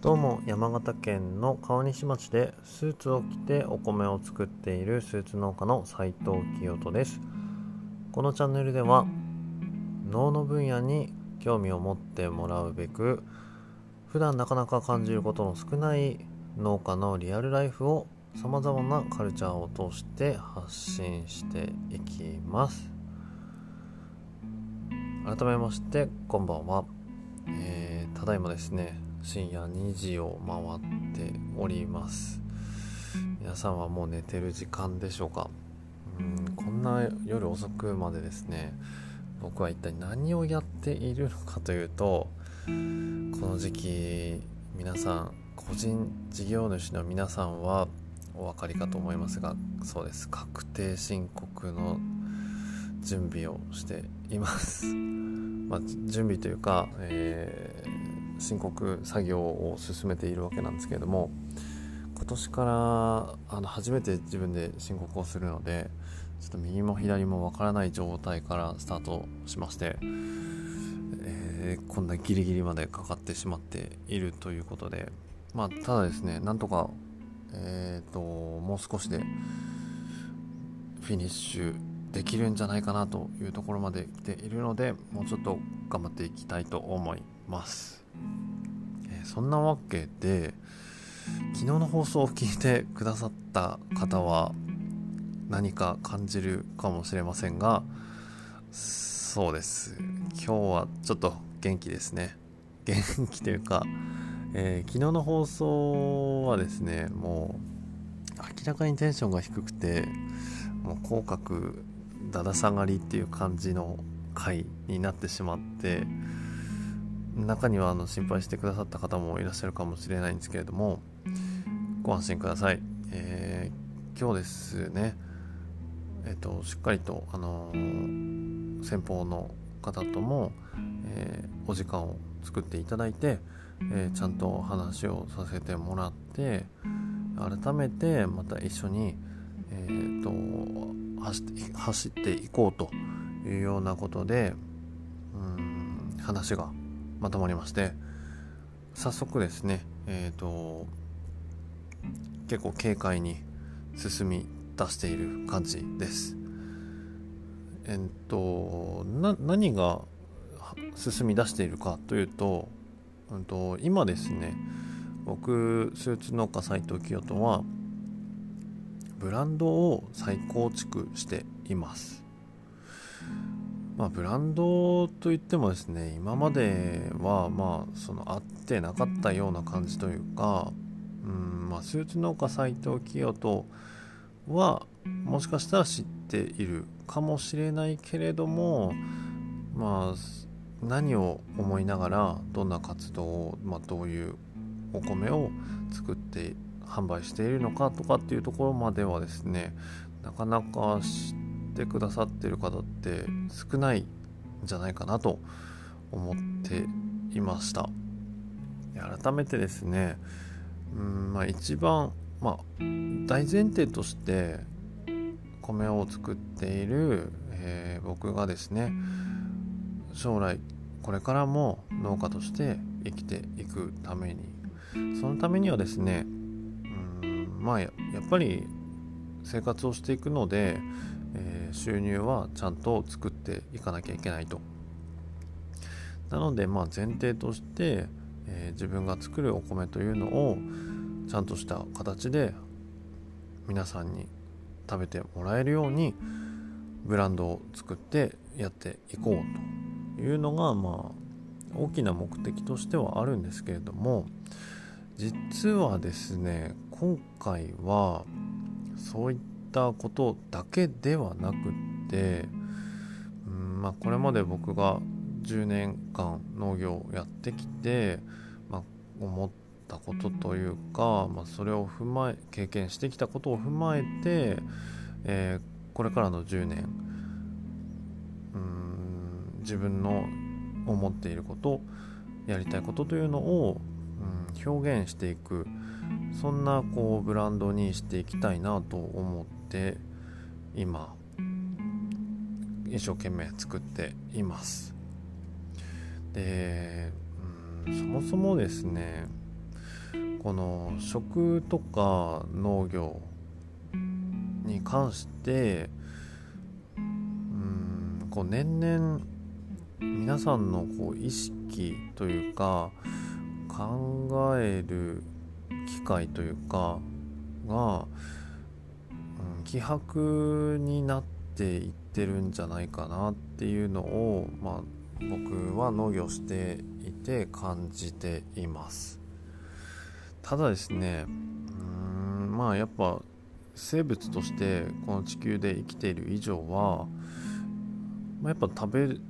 どうも山形県の川西町でスーツを着てお米を作っているスーツ農家の斉藤清人です。このチャンネルでは農の分野に興味を持ってもらうべく普段なかなか感じることの少ない農家のリアルライフをさまざまなカルチャーを通して発信していきます。改めましてこんばんは、えー、ただいまですね深夜2時を回っております。皆さんはもう寝てる時間でしょうか？うんこんな夜遅くまでですね僕は一体何をやっているのかというとこの時期皆さん個人事業主の皆さんはお分かりかと思いますがそうです。確定申告の準備をしています、まあ、準備というか、えー、申告作業を進めているわけなんですけれども今年からあの初めて自分で申告をするのでちょっと右も左もわからない状態からスタートしまして、えー、こんなギリギリまでかかってしまっているということでまあただですねなんとかえっ、ー、ともう少しでフィニッシュできるんじゃないかなというところまで来ているのでもうちょっと頑張っていきたいと思います、えー、そんなわけで昨日の放送を聞いてくださった方は何か感じるかもしれませんがそうです。今日はちょっと元気ですね。元気というか、えー、昨日の放送はですねもう明らかにテンションが低くてもう口角だだ下がりっていう感じの回になってしまって中にはあの心配してくださった方もいらっしゃるかもしれないんですけれどもご安心ください、えー、今日ですねえっ、ー、としっかりとあのー、先方の方とも、え、お時間を作っていただいて、えちゃんと話をさせてもらって改めてまた一緒に、えーと、走っていこうというようなことでうん話がまとまりまして早速ですねえっ、ー、と結構軽快に進み出している感じです。えっと何が進み出しているかというと,、うんと、今ですね僕スーツ農家斉藤清人はブランドを再構築しています。まあ、ブランドといってもですね今まではまあその合ってなかったような感じというか、うんまあ、スーツ農家斉藤清人はもしかしたら知っているかもしれないけれどもまあ何を思いながらどんな活動を、まあ、どういうお米を作って販売しているのかとかっていうところまではですねなかなか知ってくださってる方って少ないんじゃないかなと思っていました。改めてですねうんまあ一番まあ大前提として米を作っている、えー、僕がですね将来これからも農家として生きていくためにそのためにはですねまあやっぱり生活をしていくので、えー、収入はちゃんと作っていかなきゃいけないと。なのでまあ前提として、えー、自分が作るお米というのをちゃんとした形で皆さんに食べてもらえるようにブランドを作ってやっていこうというのがまあ大きな目的としてはあるんですけれども実はですね今回はそういったことだけではなくってうんまあこれまで僕が10年間農業をやってきて、まあ、思ったことというか、まあ、それを踏まえ経験してきたことを踏まえて、えー、これからの10年うん自分の思っていることやりたいことというのを、うん、表現していくそんなこうブランドにしていきたいなと思って今一生懸命作っています。で、うん、そもそもですねこの食とか農業に関してうんこう年々皆さんのこう意識というか考える機会というかが、うん、希薄になっていってるんじゃないかなっていうのを、まあ、僕は農業していて感じています。ただですねうんまあやっぱ生物としてこの地球で生きている以上は、まあ、やっぱ食べ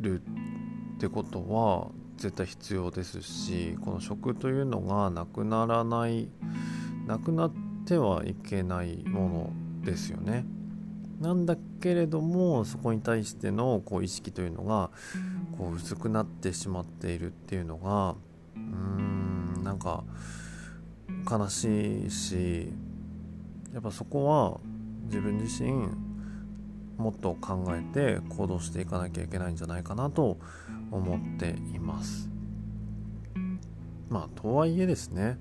るってことは絶対必要ですしこの食というのがなくならないなくなってはいけないものですよね。なんだけれどもそこに対してのこう意識というのがこう薄くなってしまっているっていうのがうーんなんか悲しいしやっぱそこは自分自身もっと考えて行動していかなきゃいけないんじゃないかなと思思っています。まあとはいえですね。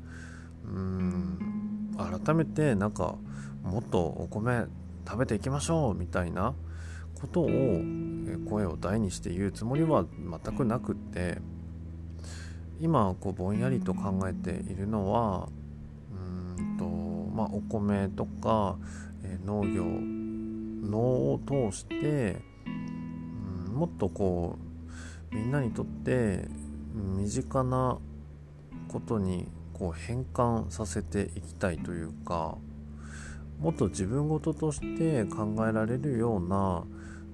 うん改めてなんかもっとお米食べていきましょうみたいなことを声を大にして言うつもりは全くなくって今こうぼんやりと考えているのはうんとまあお米とか、え農業農を通して、うん、もっとこうみんなにとって身近なことにこう変換させていきたいというかもっと自分事として考えられるような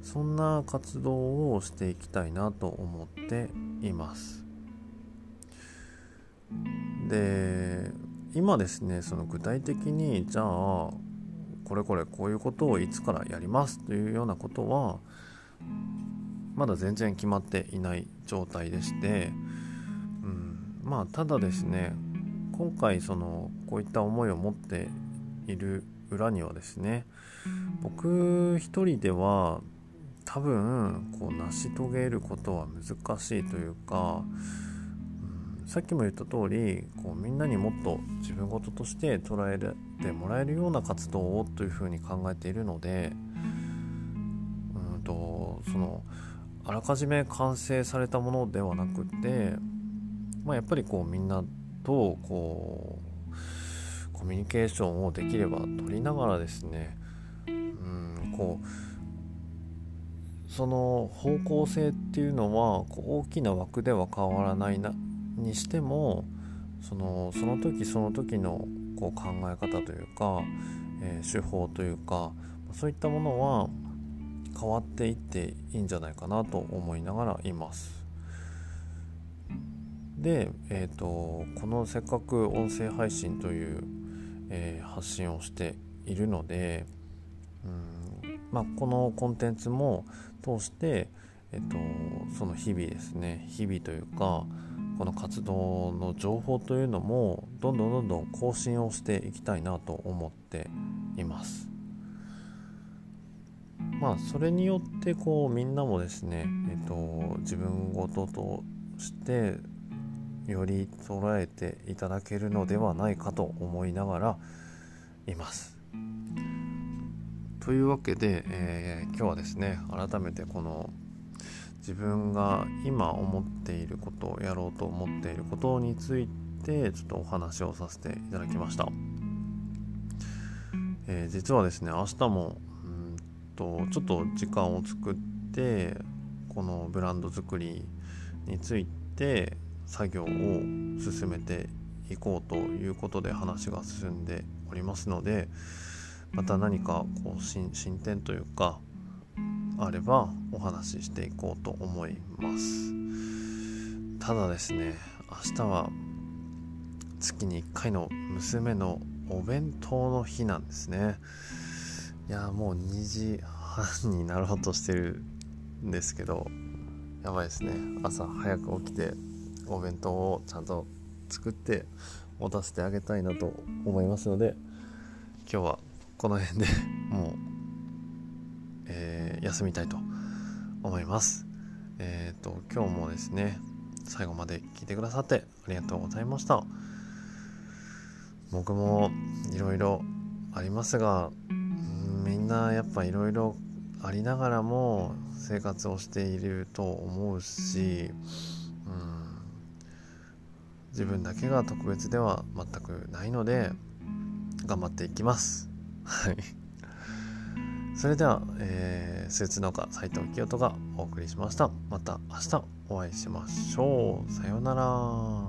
そんな活動をしていきたいなと思っています。で今ですねその具体的にじゃあこれこれこういうことをいつからやりますというようなことはまだ全然決まっていない状態でして、うん、まあただですね今回そのこういった思いを持っている裏にはですね僕一人では多分こう成し遂げることは難しいというかさっきも言った通りこうみんなにもっと自分事として捉えてもらえるような活動をというふうに考えているのでうんとそのあらかじめ完成されたものではなくて、まあ、やっぱりこうみんなとこうコミュニケーションをできれば取りながらですねうんこうその方向性っていうのはこう大きな枠では変わらないなにしてもそのその時その時のこう考え方というか、えー、手法というかそういったものは変わっていっていいんじゃないかなと思いながらいます。で、えーと、このせっかく音声配信という、えー、発信をしているので、うんまあ、このコンテンツも通して、えーとその日々ですね日々というかこの活動の情報というのもどんどんどんどん更新をしていきたいなと思っていますまあそれによってこうみんなもですねえっと自分事としてより捉えていただけるのではないかと思いながらいます。というわけで、えー、今日はですね改めてこの自分が今思っていることをやろうと思っていることについてちょっとお話をさせていただきました、えー、実はですね明日もとちょっと時間を作ってこのブランド作りについて作業を進めていこうということで話が進んでおりますのでまた何かこう進展というかあればお話ししていこうと思います。ただですね明日は月に1回の娘のお弁当の日なんですねいやもう2時半になろうとしてるんですけどやばいですね朝早く起きてお弁当をちゃんと作って持たせてあげたいなと思いますので今日はこの辺で もうえー、休みたいと思います。えっ、ー、と、今日もですね、最後まで聞いてくださってありがとうございました。僕もいろいろありますがみんなやっぱいろいろありながらも生活をしていると思うし、うん、自分だけが特別では全くないので頑張っていきます。はい。それでは、えー、スーツ農家斉藤清人がお送りしました。また明日お会いしましょう。さようなら。